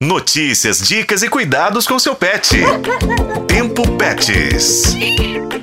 Notícias, dicas e cuidados com seu pet. Tempo Pets.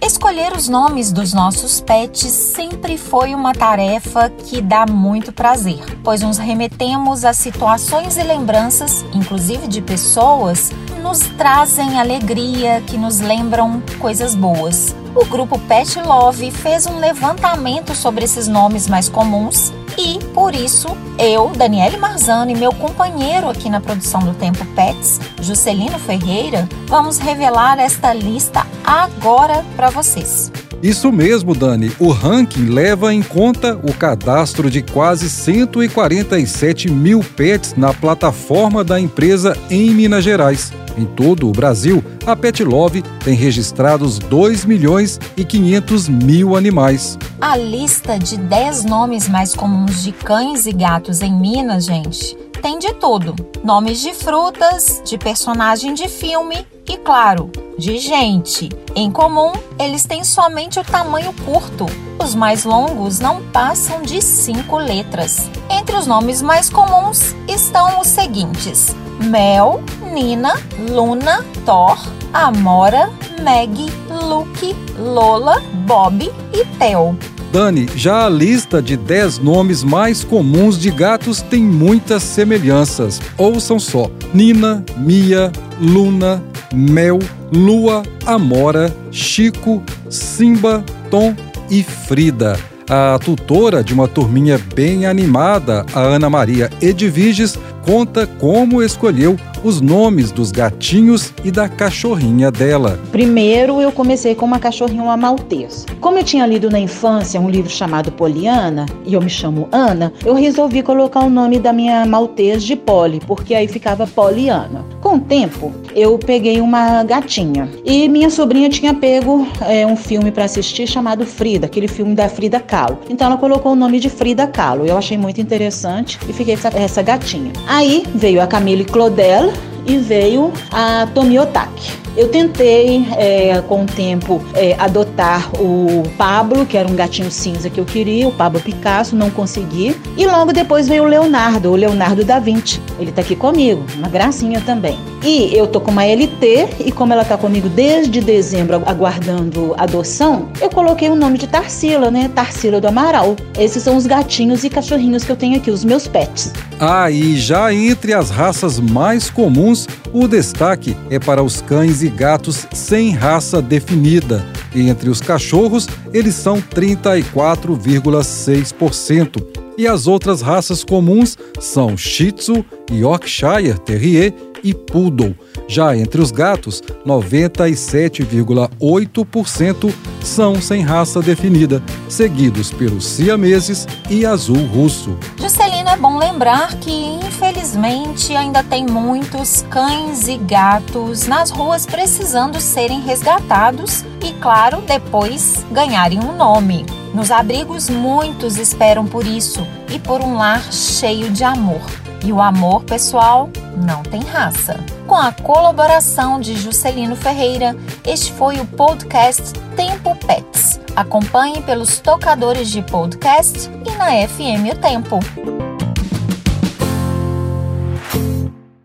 Escolher os nomes dos nossos pets sempre foi uma tarefa que dá muito prazer, pois nos remetemos a situações e lembranças, inclusive de pessoas, que nos trazem alegria, que nos lembram coisas boas. O grupo Pet Love fez um levantamento sobre esses nomes mais comuns e, por isso, eu, Daniele Marzano e meu companheiro aqui na produção do Tempo Pets, Juscelino Ferreira, vamos revelar esta lista agora para vocês. Isso mesmo, Dani. O ranking leva em conta o cadastro de quase 147 mil pets na plataforma da empresa em Minas Gerais. Em todo o Brasil, a Pet Love tem registrados 2 milhões e 500 mil animais. A lista de 10 nomes mais comuns de cães e gatos em Minas, gente, tem de tudo: nomes de frutas, de personagem de filme e, claro, de gente. Em comum, eles têm somente o tamanho curto. Os mais longos não passam de cinco letras. Entre os nomes mais comuns estão os seguintes: Mel, Nina, Luna, Thor, Amora, Meg, Luke, Lola, Bob e Theo. Dani, já a lista de 10 nomes mais comuns de gatos tem muitas semelhanças. Ouçam só: Nina, Mia, Luna, Mel, Lua, Amora, Chico, Simba, Tom e Frida. A tutora de uma turminha bem animada, a Ana Maria Edviges, conta como escolheu os nomes dos gatinhos e da cachorrinha dela. Primeiro eu comecei com uma cachorrinha, uma maltesa. Como eu tinha lido na infância um livro chamado Poliana, e eu me chamo Ana, eu resolvi colocar o nome da minha maltesa de Polly, porque aí ficava Poliana. Com o tempo, eu peguei uma gatinha e minha sobrinha tinha pego é, um filme para assistir chamado Frida, aquele filme da Frida Kahlo. Então ela colocou o nome de Frida Kahlo. Eu achei muito interessante e fiquei com essa, essa gatinha. Aí veio a Camille Claudel e veio a Tomiotaki. Eu tentei, é, com o tempo, é, adotar o Pablo, que era um gatinho cinza que eu queria, o Pablo Picasso, não consegui. E logo depois veio o Leonardo, o Leonardo da Vinci. Ele tá aqui comigo, uma gracinha também. E eu tô com uma LT, e como ela tá comigo desde dezembro, aguardando adoção, eu coloquei o nome de Tarsila, né? Tarsila do Amaral. Esses são os gatinhos e cachorrinhos que eu tenho aqui, os meus pets. Ah, e já entre as raças mais comuns, o destaque é para os cães e gatos sem raça definida. E entre os cachorros, eles são 34,6%. E as outras raças comuns são Shih Tzu, Yorkshire Terrier e Poodle. Já entre os gatos, 97,8% são sem raça definida, seguidos pelos siameses e azul russo. Juscelino, é bom lembrar que, infelizmente, ainda tem muitos cães e gatos nas ruas precisando serem resgatados e, claro, depois ganharem um nome. Nos abrigos, muitos esperam por isso e por um lar cheio de amor. E o amor, pessoal, não tem raça. Com a colaboração de Juscelino Ferreira, este foi o podcast Tempo Pets. Acompanhe pelos tocadores de podcast e na FM O Tempo.